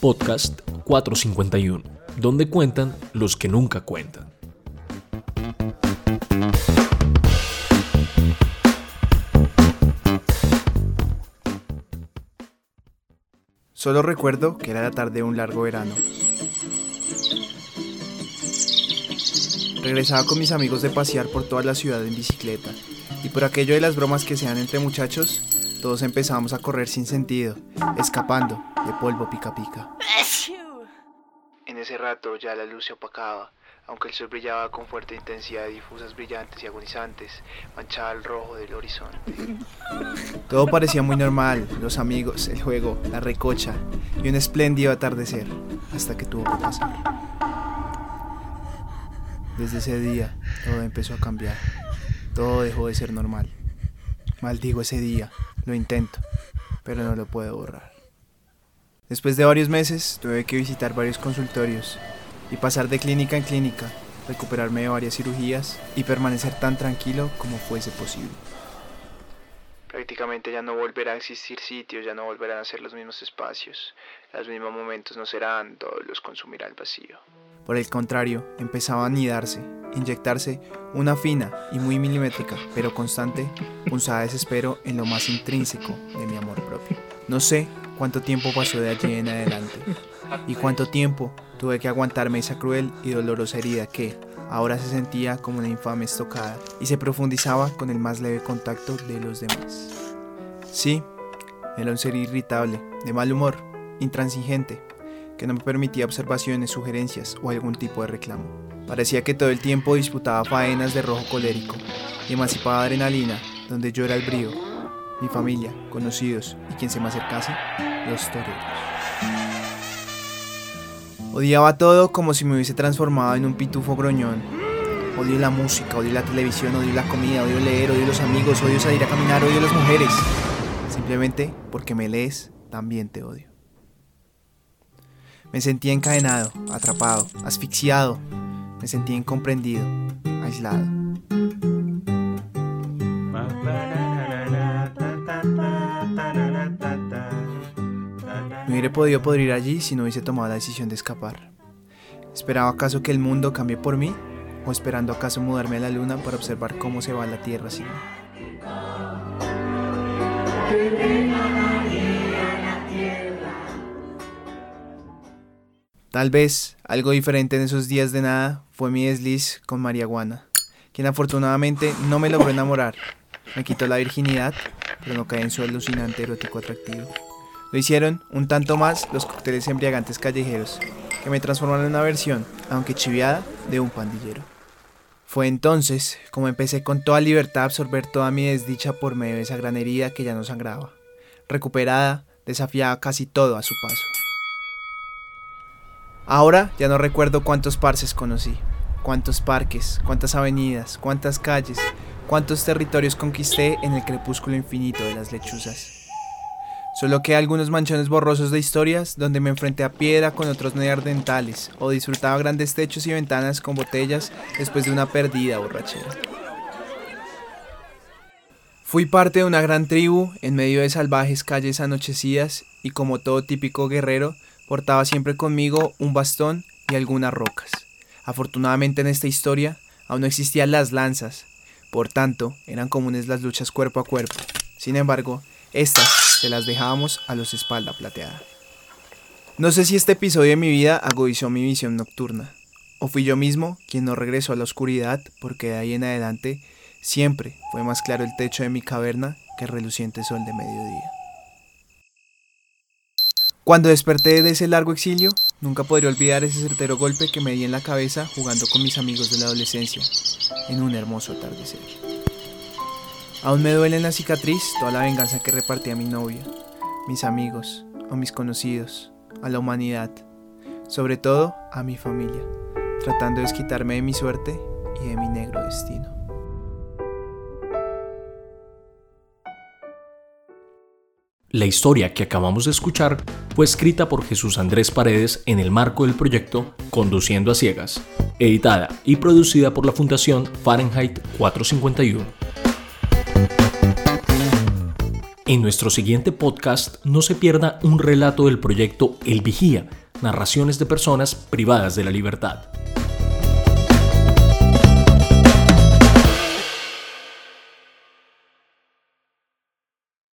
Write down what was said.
Podcast 451, donde cuentan los que nunca cuentan. Solo recuerdo que era la tarde de un largo verano. Regresaba con mis amigos de pasear por toda la ciudad en bicicleta, y por aquello de las bromas que se dan entre muchachos, todos empezábamos a correr sin sentido, escapando de polvo pica pica. En ese rato ya la luz se opacaba, aunque el sol brillaba con fuerte intensidad, difusas brillantes y agonizantes, manchaba el rojo del horizonte. Todo parecía muy normal, los amigos, el juego, la recocha y un espléndido atardecer, hasta que tuvo que pasar. Desde ese día, todo empezó a cambiar. Todo dejó de ser normal. Maldigo ese día, lo intento, pero no lo puedo borrar. Después de varios meses, tuve que visitar varios consultorios y pasar de clínica en clínica, recuperarme de varias cirugías y permanecer tan tranquilo como fuese posible. Prácticamente ya no volverá a existir sitios, ya no volverán a ser los mismos espacios, los mismos momentos no serán, todos los consumirá el vacío. Por el contrario, empezaba a anidarse, inyectarse una fina y muy milimétrica, pero constante, punzada de desespero en lo más intrínseco de mi amor propio. No sé cuánto tiempo pasó de allí en adelante y cuánto tiempo tuve que aguantarme esa cruel y dolorosa herida que ahora se sentía como una infame estocada y se profundizaba con el más leve contacto de los demás. Sí, era un ser irritable, de mal humor, intransigente, que no me permitía observaciones, sugerencias o algún tipo de reclamo. Parecía que todo el tiempo disputaba faenas de rojo colérico y emancipaba adrenalina, donde yo era el brío, mi familia, conocidos y quien se me acercase, los toreros. Odiaba todo como si me hubiese transformado en un pitufo groñón. Odio la música, odio la televisión, odio la comida, odio leer, odio los amigos, odio salir a caminar, odio las mujeres. Simplemente porque me lees, también te odio. Me sentía encadenado, atrapado, asfixiado. Me sentía incomprendido, aislado. Me hubiera podido poder ir allí si no hubiese tomado la decisión de escapar. ¿Esperaba acaso que el mundo cambie por mí? ¿O esperando acaso mudarme a la luna para observar cómo se va la Tierra sin mí? Tal vez algo diferente en esos días de nada fue mi desliz con Mariaguana, quien afortunadamente no me logró enamorar. Me quitó la virginidad, pero no caí en su alucinante erótico atractivo. Lo hicieron un tanto más los cócteles embriagantes callejeros, que me transformaron en una versión, aunque chiviada, de un pandillero. Fue entonces como empecé con toda libertad a absorber toda mi desdicha por medio de esa gran herida que ya no sangraba. Recuperada, desafiaba casi todo a su paso. Ahora ya no recuerdo cuántos parces conocí, cuántos parques, cuántas avenidas, cuántas calles, cuántos territorios conquisté en el crepúsculo infinito de las lechuzas. Solo que algunos manchones borrosos de historias donde me enfrenté a piedra con otros neandertales o disfrutaba grandes techos y ventanas con botellas después de una perdida borrachera. Fui parte de una gran tribu en medio de salvajes calles anochecidas y como todo típico guerrero portaba siempre conmigo un bastón y algunas rocas. Afortunadamente en esta historia aún no existían las lanzas, por tanto eran comunes las luchas cuerpo a cuerpo. Sin embargo, estas se las dejábamos a los espalda plateada. No sé si este episodio de mi vida agudizó mi visión nocturna, o fui yo mismo quien no regresó a la oscuridad porque de ahí en adelante siempre fue más claro el techo de mi caverna que el reluciente sol de mediodía. Cuando desperté de ese largo exilio, nunca podré olvidar ese certero golpe que me di en la cabeza jugando con mis amigos de la adolescencia, en un hermoso atardecer. Aún me duele en la cicatriz toda la venganza que repartí a mi novia, mis amigos, a mis conocidos, a la humanidad, sobre todo a mi familia, tratando de desquitarme de mi suerte y de mi negro destino. La historia que acabamos de escuchar fue escrita por Jesús Andrés Paredes en el marco del proyecto Conduciendo a Ciegas, editada y producida por la Fundación Fahrenheit 451. En nuestro siguiente podcast no se pierda un relato del proyecto El Vigía, narraciones de personas privadas de la libertad.